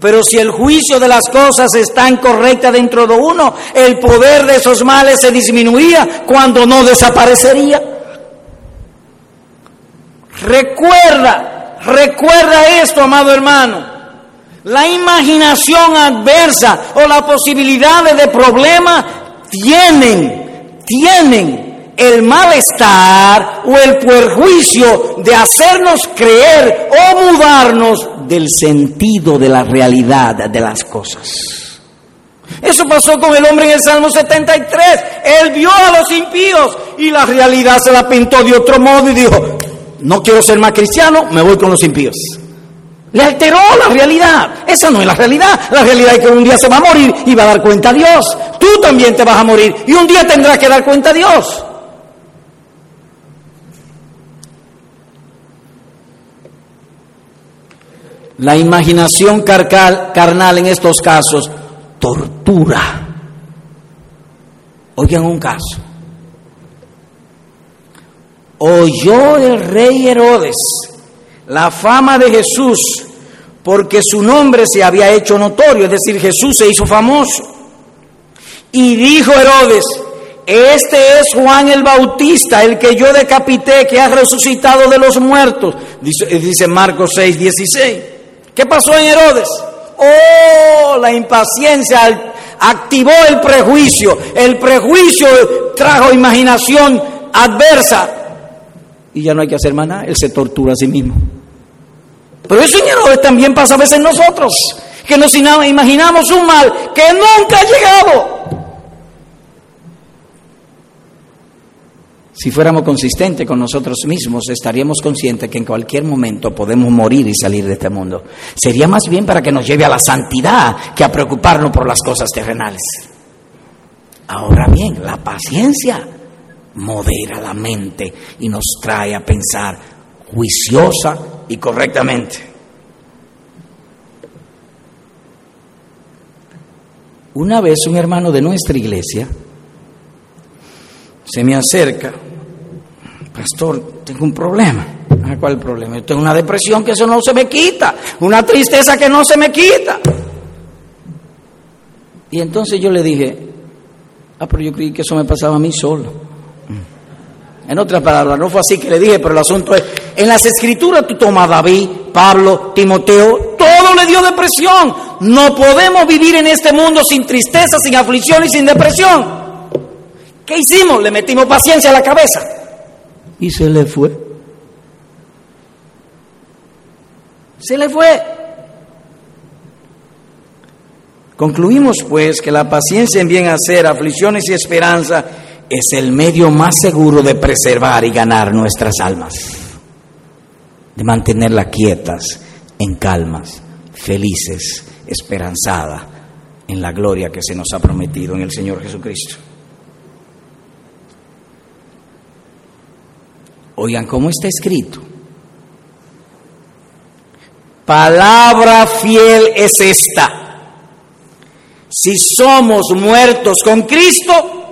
Pero si el juicio de las cosas está incorrecta dentro de uno, el poder de esos males se disminuía cuando no desaparecería. Recuerda, recuerda esto, amado hermano. La imaginación adversa o la posibilidad de problemas tienen tienen el malestar o el perjuicio de hacernos creer o mudarnos del sentido de la realidad de las cosas. Eso pasó con el hombre en el Salmo 73. Él vio a los impíos y la realidad se la pintó de otro modo y dijo, no quiero ser más cristiano, me voy con los impíos. Le alteró la realidad. Esa no es la realidad. La realidad es que un día se va a morir y va a dar cuenta a Dios. Tú también te vas a morir y un día tendrás que dar cuenta a Dios. La imaginación carnal en estos casos tortura. Oigan un caso. Oyó el rey Herodes la fama de Jesús porque su nombre se había hecho notorio, es decir, Jesús se hizo famoso. Y dijo Herodes, este es Juan el Bautista, el que yo decapité, que ha resucitado de los muertos, dice, dice Marcos 6, 16. ¿Qué pasó en Herodes? Oh, la impaciencia activó el prejuicio, el prejuicio trajo imaginación adversa y ya no hay que hacer más nada, él se tortura a sí mismo. Pero eso en también pasa a veces en nosotros, que nos imaginamos un mal que nunca ha llegado. Si fuéramos consistentes con nosotros mismos, estaríamos conscientes que en cualquier momento podemos morir y salir de este mundo. Sería más bien para que nos lleve a la santidad que a preocuparnos por las cosas terrenales. Ahora bien, la paciencia modera la mente y nos trae a pensar juiciosa y correctamente. Una vez un hermano de nuestra iglesia se me acerca, pastor, tengo un problema. Ah, ¿Cuál problema? Yo tengo una depresión que eso no se me quita, una tristeza que no se me quita. Y entonces yo le dije, ah, pero yo creí que eso me pasaba a mí solo. En otras palabras, no fue así que le dije, pero el asunto es, en las escrituras tú tomas David, Pablo, Timoteo, todo le dio depresión. No podemos vivir en este mundo sin tristeza, sin aflicción y sin depresión. ¿Qué hicimos? Le metimos paciencia a la cabeza. Y se le fue. Se le fue. Concluimos pues que la paciencia en bien hacer, aflicciones y esperanza es el medio más seguro de preservar y ganar nuestras almas, de mantenerlas quietas, en calmas, felices, esperanzadas en la gloria que se nos ha prometido en el Señor Jesucristo. Oigan cómo está escrito. Palabra fiel es esta. Si somos muertos con Cristo,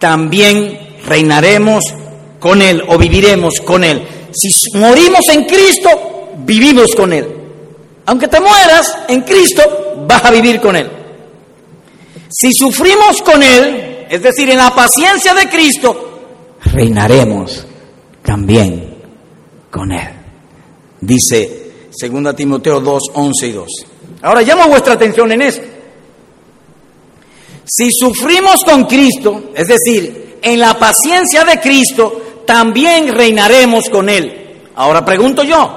también reinaremos con Él o viviremos con Él. Si morimos en Cristo, vivimos con Él. Aunque te mueras en Cristo, vas a vivir con Él. Si sufrimos con Él, es decir, en la paciencia de Cristo, reinaremos también con Él. Dice 2 Timoteo 2, 11 y 2. Ahora llamo vuestra atención en esto. Si sufrimos con Cristo, es decir, en la paciencia de Cristo, también reinaremos con Él. Ahora pregunto yo,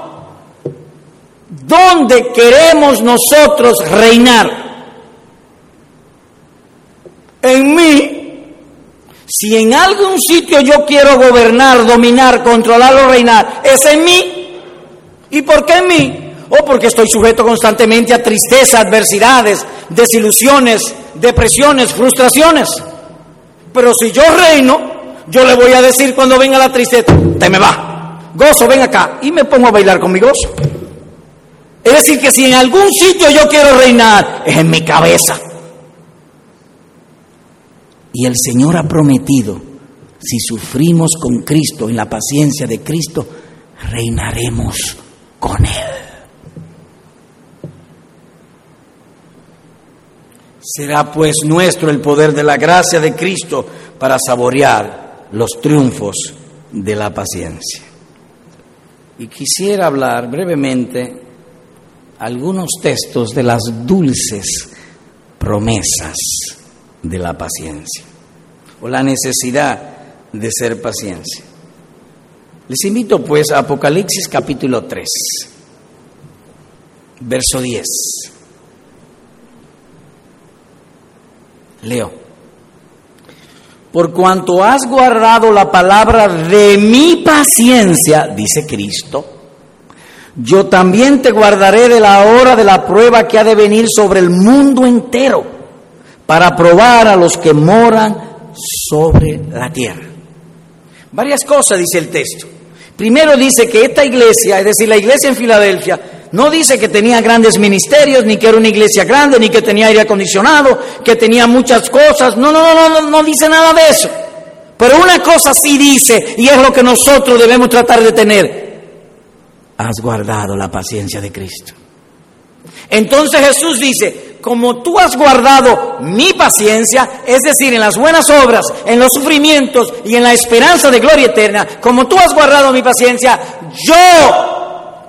¿dónde queremos nosotros reinar? En mí. Si en algún sitio yo quiero gobernar, dominar, controlar o reinar, es en mí. ¿Y por qué en mí? O porque estoy sujeto constantemente a tristeza, adversidades, desilusiones, depresiones, frustraciones. Pero si yo reino, yo le voy a decir cuando venga la tristeza, te me va. Gozo, ven acá. Y me pongo a bailar con mi gozo. Es decir, que si en algún sitio yo quiero reinar, es en mi cabeza. Y el Señor ha prometido, si sufrimos con Cristo, en la paciencia de Cristo, reinaremos con Él. Será pues nuestro el poder de la gracia de Cristo para saborear los triunfos de la paciencia. Y quisiera hablar brevemente algunos textos de las dulces promesas de la paciencia o la necesidad de ser paciencia. Les invito pues a Apocalipsis capítulo 3, verso 10. Leo. Por cuanto has guardado la palabra de mi paciencia, dice Cristo, yo también te guardaré de la hora de la prueba que ha de venir sobre el mundo entero para probar a los que moran sobre la tierra. Varias cosas dice el texto. Primero dice que esta iglesia, es decir, la iglesia en Filadelfia, no dice que tenía grandes ministerios, ni que era una iglesia grande, ni que tenía aire acondicionado, que tenía muchas cosas. No, no, no, no, no dice nada de eso. Pero una cosa sí dice, y es lo que nosotros debemos tratar de tener. Has guardado la paciencia de Cristo. Entonces Jesús dice, como tú has guardado mi paciencia, es decir, en las buenas obras, en los sufrimientos y en la esperanza de gloria eterna, como tú has guardado mi paciencia, yo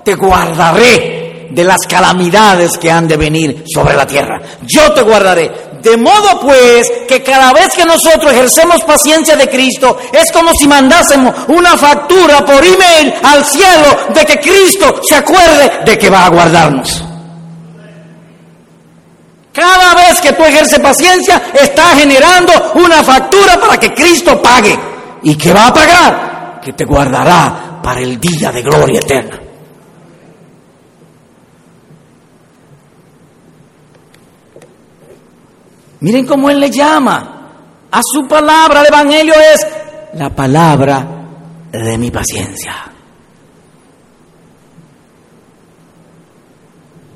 te guardaré de las calamidades que han de venir sobre la tierra. Yo te guardaré. De modo pues que cada vez que nosotros ejercemos paciencia de Cristo, es como si mandásemos una factura por email al cielo de que Cristo se acuerde de que va a guardarnos. Cada vez que tú ejerces paciencia, estás generando una factura para que Cristo pague. ¿Y qué va a pagar? Que te guardará para el día de gloria eterna. Miren cómo Él le llama. A su palabra, el Evangelio es la palabra de mi paciencia.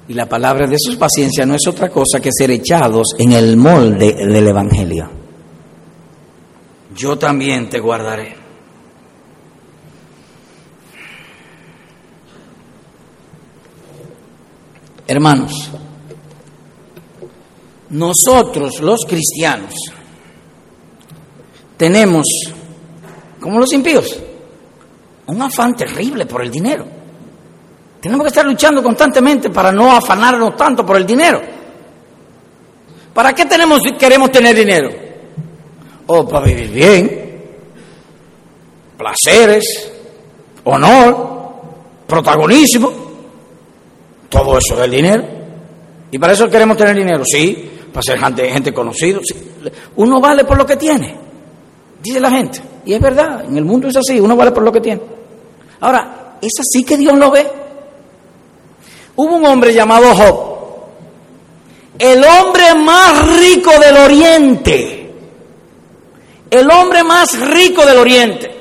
Y la palabra de su paciencia no es otra cosa que ser echados en el molde del Evangelio. Yo también te guardaré. Hermanos, nosotros los cristianos tenemos, como los impíos, un afán terrible por el dinero. Tenemos que estar luchando constantemente para no afanarnos tanto por el dinero. ¿Para qué tenemos, queremos tener dinero? O para vivir bien, placeres, honor, protagonismo, todo eso del dinero. ¿Y para eso queremos tener dinero? Sí, para ser gente, gente conocida. Uno vale por lo que tiene, dice la gente. Y es verdad, en el mundo es así, uno vale por lo que tiene. Ahora, es así que Dios lo ve. Hubo un hombre llamado Job, el hombre más rico del oriente, el hombre más rico del oriente.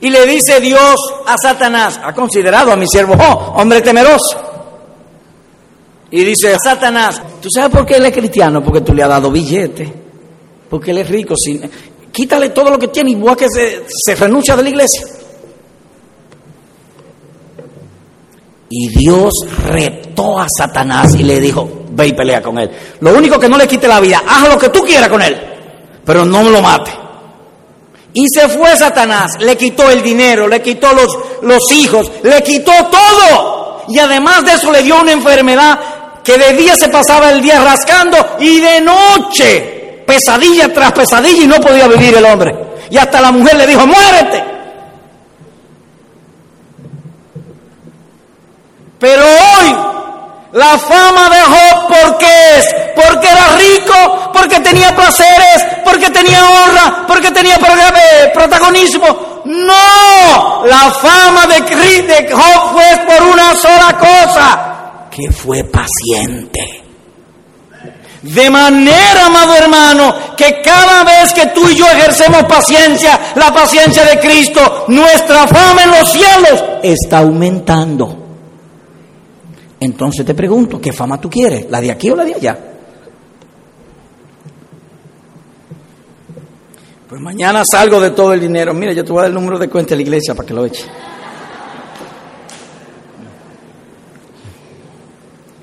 Y le dice Dios a Satanás, ha considerado a mi siervo Job, hombre temeroso. Y dice Satanás, ¿tú sabes por qué él es cristiano? Porque tú le has dado billete, porque él es rico. quítale todo lo que tiene y a que se, renuncia de la iglesia. Y Dios retó a Satanás y le dijo, ve y pelea con él. Lo único que no le quite la vida, haz lo que tú quieras con él, pero no lo mate. Y se fue Satanás, le quitó el dinero, le quitó los hijos, le quitó todo. Y además de eso le dio una enfermedad que de día se pasaba el día rascando y de noche pesadilla tras pesadilla y no podía vivir el hombre. Y hasta la mujer le dijo, muérete. Pero hoy la fama de Job, ¿por qué es? Porque era rico, porque tenía placeres, porque tenía honra, porque tenía protagonismo. No, la fama de, de Job fue por una sola cosa, que fue paciente. De manera, amado hermano, que cada vez que tú y yo ejercemos paciencia, la paciencia de Cristo, nuestra fama en los cielos está aumentando. Entonces te pregunto, ¿qué fama tú quieres? ¿La de aquí o la de allá? Pues mañana salgo de todo el dinero. Mira, yo te voy a dar el número de cuenta de la iglesia para que lo eche.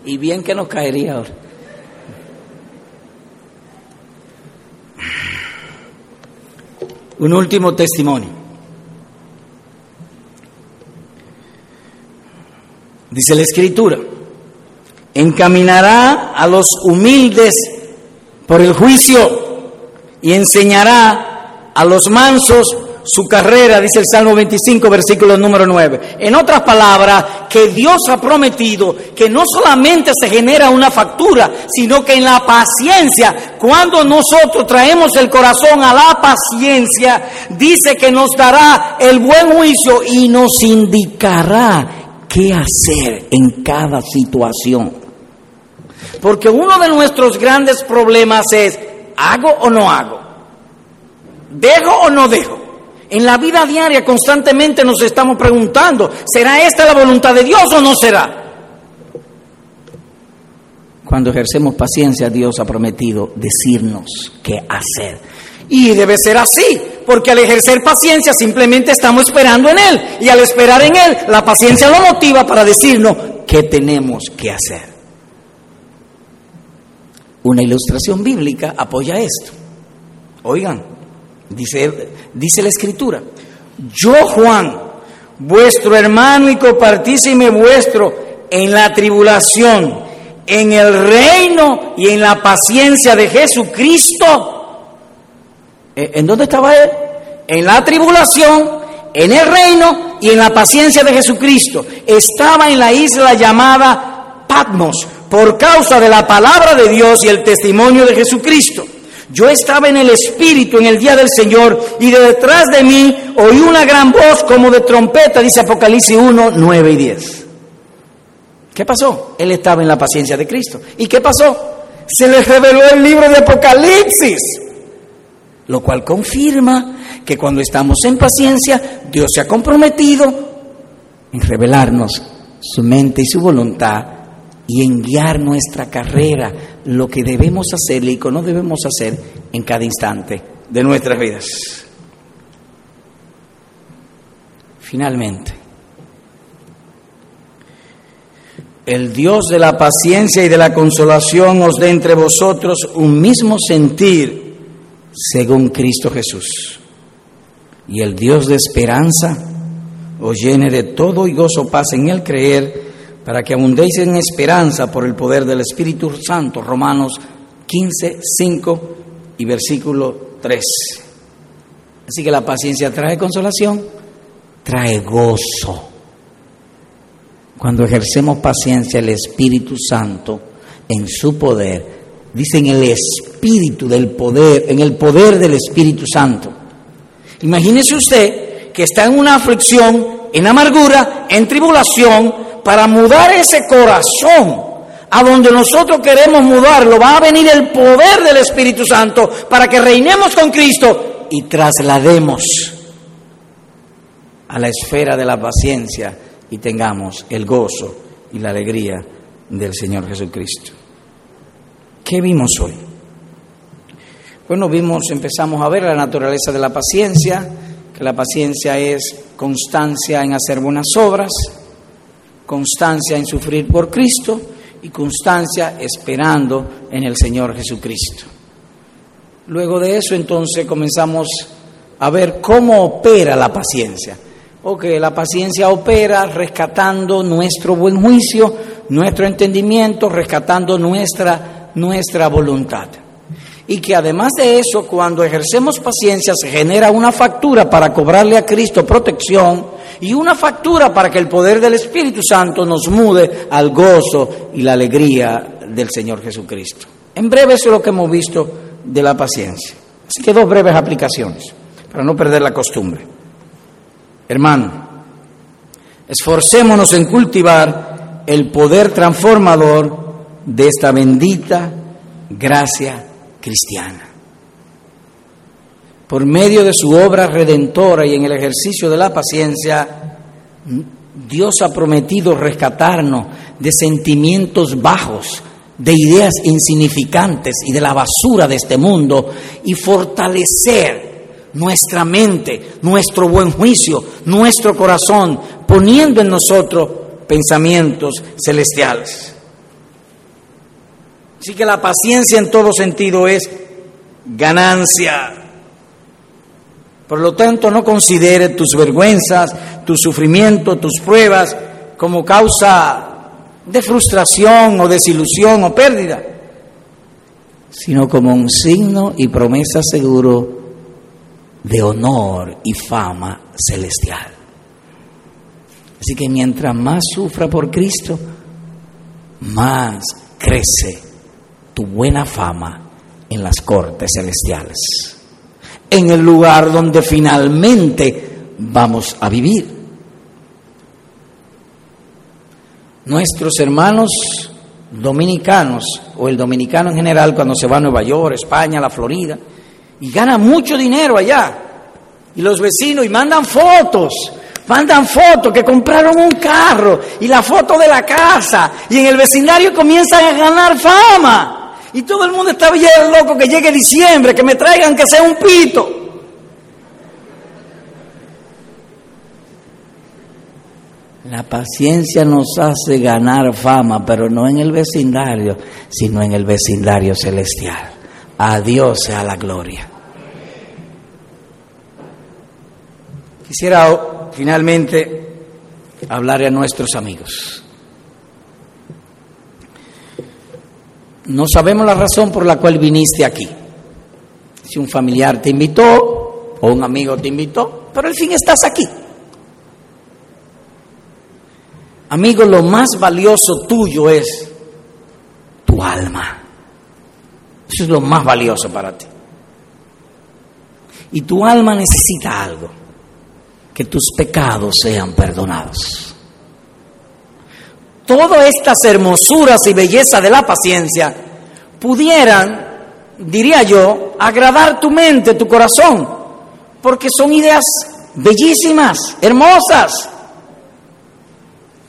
Y bien que nos caería ahora. Un último testimonio. Dice la escritura, encaminará a los humildes por el juicio y enseñará a los mansos su carrera, dice el Salmo 25, versículo número 9. En otras palabras, que Dios ha prometido que no solamente se genera una factura, sino que en la paciencia, cuando nosotros traemos el corazón a la paciencia, dice que nos dará el buen juicio y nos indicará qué hacer en cada situación. Porque uno de nuestros grandes problemas es, ¿hago o no hago? ¿Dejo o no dejo? En la vida diaria constantemente nos estamos preguntando, ¿será esta la voluntad de Dios o no será? Cuando ejercemos paciencia, Dios ha prometido decirnos qué hacer. Y debe ser así, porque al ejercer paciencia simplemente estamos esperando en Él. Y al esperar en Él, la paciencia lo motiva para decirnos qué tenemos que hacer. Una ilustración bíblica apoya esto. Oigan, dice, dice la escritura, yo Juan, vuestro hermano y copartísime vuestro en la tribulación, en el reino y en la paciencia de Jesucristo, eh, ¿En dónde estaba él? En la tribulación, en el reino y en la paciencia de Jesucristo. Estaba en la isla llamada Patmos por causa de la palabra de Dios y el testimonio de Jesucristo. Yo estaba en el Espíritu en el día del Señor y de detrás de mí oí una gran voz como de trompeta, dice Apocalipsis 1, 9 y 10. ¿Qué pasó? Él estaba en la paciencia de Cristo. ¿Y qué pasó? Se le reveló el libro de Apocalipsis lo cual confirma que cuando estamos en paciencia, Dios se ha comprometido en revelarnos su mente y su voluntad y en guiar nuestra carrera, lo que debemos hacer y que no debemos hacer en cada instante de nuestras vidas. Finalmente, el Dios de la paciencia y de la consolación os dé entre vosotros un mismo sentir según Cristo Jesús. Y el Dios de esperanza os llene de todo y gozo paz en el creer, para que abundéis en esperanza por el poder del Espíritu Santo. Romanos 15, 5 y versículo 3. Así que la paciencia trae consolación, trae gozo. Cuando ejercemos paciencia, el Espíritu Santo en su poder dice en el espíritu del poder, en el poder del Espíritu Santo. Imagínese usted que está en una aflicción, en amargura, en tribulación, para mudar ese corazón a donde nosotros queremos mudarlo, va a venir el poder del Espíritu Santo para que reinemos con Cristo y traslademos a la esfera de la paciencia y tengamos el gozo y la alegría del Señor Jesucristo. ¿Qué vimos hoy? Bueno, vimos, empezamos a ver la naturaleza de la paciencia, que la paciencia es constancia en hacer buenas obras, constancia en sufrir por Cristo y constancia esperando en el Señor Jesucristo. Luego de eso entonces comenzamos a ver cómo opera la paciencia. Ok, la paciencia opera rescatando nuestro buen juicio, nuestro entendimiento, rescatando nuestra, nuestra voluntad. Y que además de eso, cuando ejercemos paciencia, se genera una factura para cobrarle a Cristo protección y una factura para que el poder del Espíritu Santo nos mude al gozo y la alegría del Señor Jesucristo. En breve eso es lo que hemos visto de la paciencia. Así que dos breves aplicaciones, para no perder la costumbre. Hermano, esforcémonos en cultivar el poder transformador de esta bendita gracia cristiana. Por medio de su obra redentora y en el ejercicio de la paciencia, Dios ha prometido rescatarnos de sentimientos bajos, de ideas insignificantes y de la basura de este mundo y fortalecer nuestra mente, nuestro buen juicio, nuestro corazón, poniendo en nosotros pensamientos celestiales. Así que la paciencia en todo sentido es ganancia. Por lo tanto, no considere tus vergüenzas, tu sufrimiento, tus pruebas como causa de frustración o desilusión o pérdida, sino como un signo y promesa seguro de honor y fama celestial. Así que mientras más sufra por Cristo, más crece tu buena fama en las cortes celestiales, en el lugar donde finalmente vamos a vivir. Nuestros hermanos dominicanos, o el dominicano en general, cuando se va a Nueva York, España, la Florida, y gana mucho dinero allá. Y los vecinos, y mandan fotos, mandan fotos que compraron un carro y la foto de la casa, y en el vecindario comienzan a ganar fama. Y todo el mundo está bien loco que llegue diciembre, que me traigan que sea un pito. La paciencia nos hace ganar fama, pero no en el vecindario, sino en el vecindario celestial. A Dios sea la gloria. Quisiera finalmente hablar a nuestros amigos. No sabemos la razón por la cual viniste aquí. Si un familiar te invitó o un amigo te invitó, pero al fin estás aquí. Amigo, lo más valioso tuyo es tu alma. Eso es lo más valioso para ti. Y tu alma necesita algo que tus pecados sean perdonados. Todas estas hermosuras y belleza de la paciencia pudieran, diría yo, agradar tu mente, tu corazón, porque son ideas bellísimas, hermosas.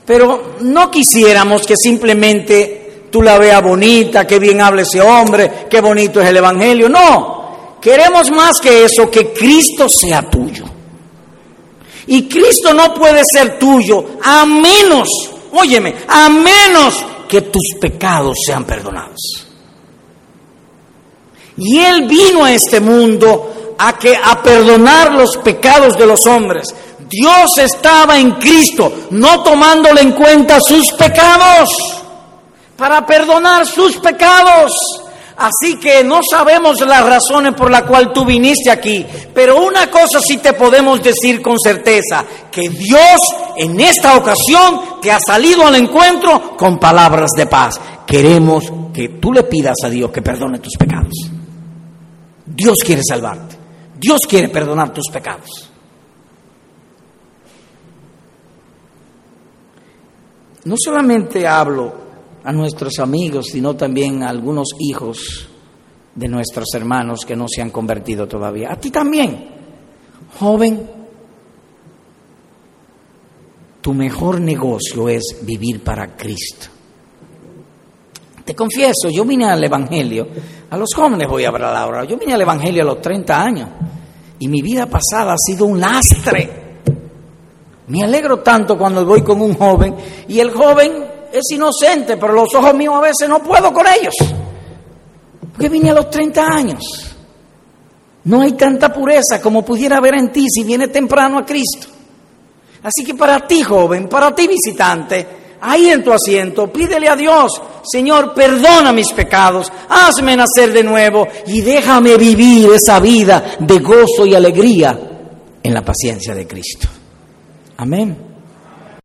Pero no quisiéramos que simplemente tú la veas bonita, que bien habla ese hombre, qué bonito es el Evangelio. No, queremos más que eso, que Cristo sea tuyo. Y Cristo no puede ser tuyo a menos, óyeme, a menos que tus pecados sean perdonados. Y Él vino a este mundo a, que, a perdonar los pecados de los hombres. Dios estaba en Cristo, no tomándole en cuenta sus pecados, para perdonar sus pecados. Así que no sabemos las razones por las cuales tú viniste aquí, pero una cosa sí te podemos decir con certeza, que Dios en esta ocasión te ha salido al encuentro con palabras de paz. Queremos que tú le pidas a Dios que perdone tus pecados. Dios quiere salvarte. Dios quiere perdonar tus pecados. No solamente hablo a nuestros amigos, sino también a algunos hijos de nuestros hermanos que no se han convertido todavía. A ti también, joven, tu mejor negocio es vivir para Cristo. Te confieso, yo vine al Evangelio, a los jóvenes voy a hablar ahora, yo vine al Evangelio a los 30 años y mi vida pasada ha sido un lastre. Me alegro tanto cuando voy con un joven y el joven es inocente, pero los ojos míos a veces no puedo con ellos. Porque vine a los 30 años. No hay tanta pureza como pudiera haber en ti si viene temprano a Cristo. Así que para ti, joven, para ti, visitante, ahí en tu asiento, pídele a Dios, Señor, perdona mis pecados, hazme nacer de nuevo y déjame vivir esa vida de gozo y alegría en la paciencia de Cristo. Amén.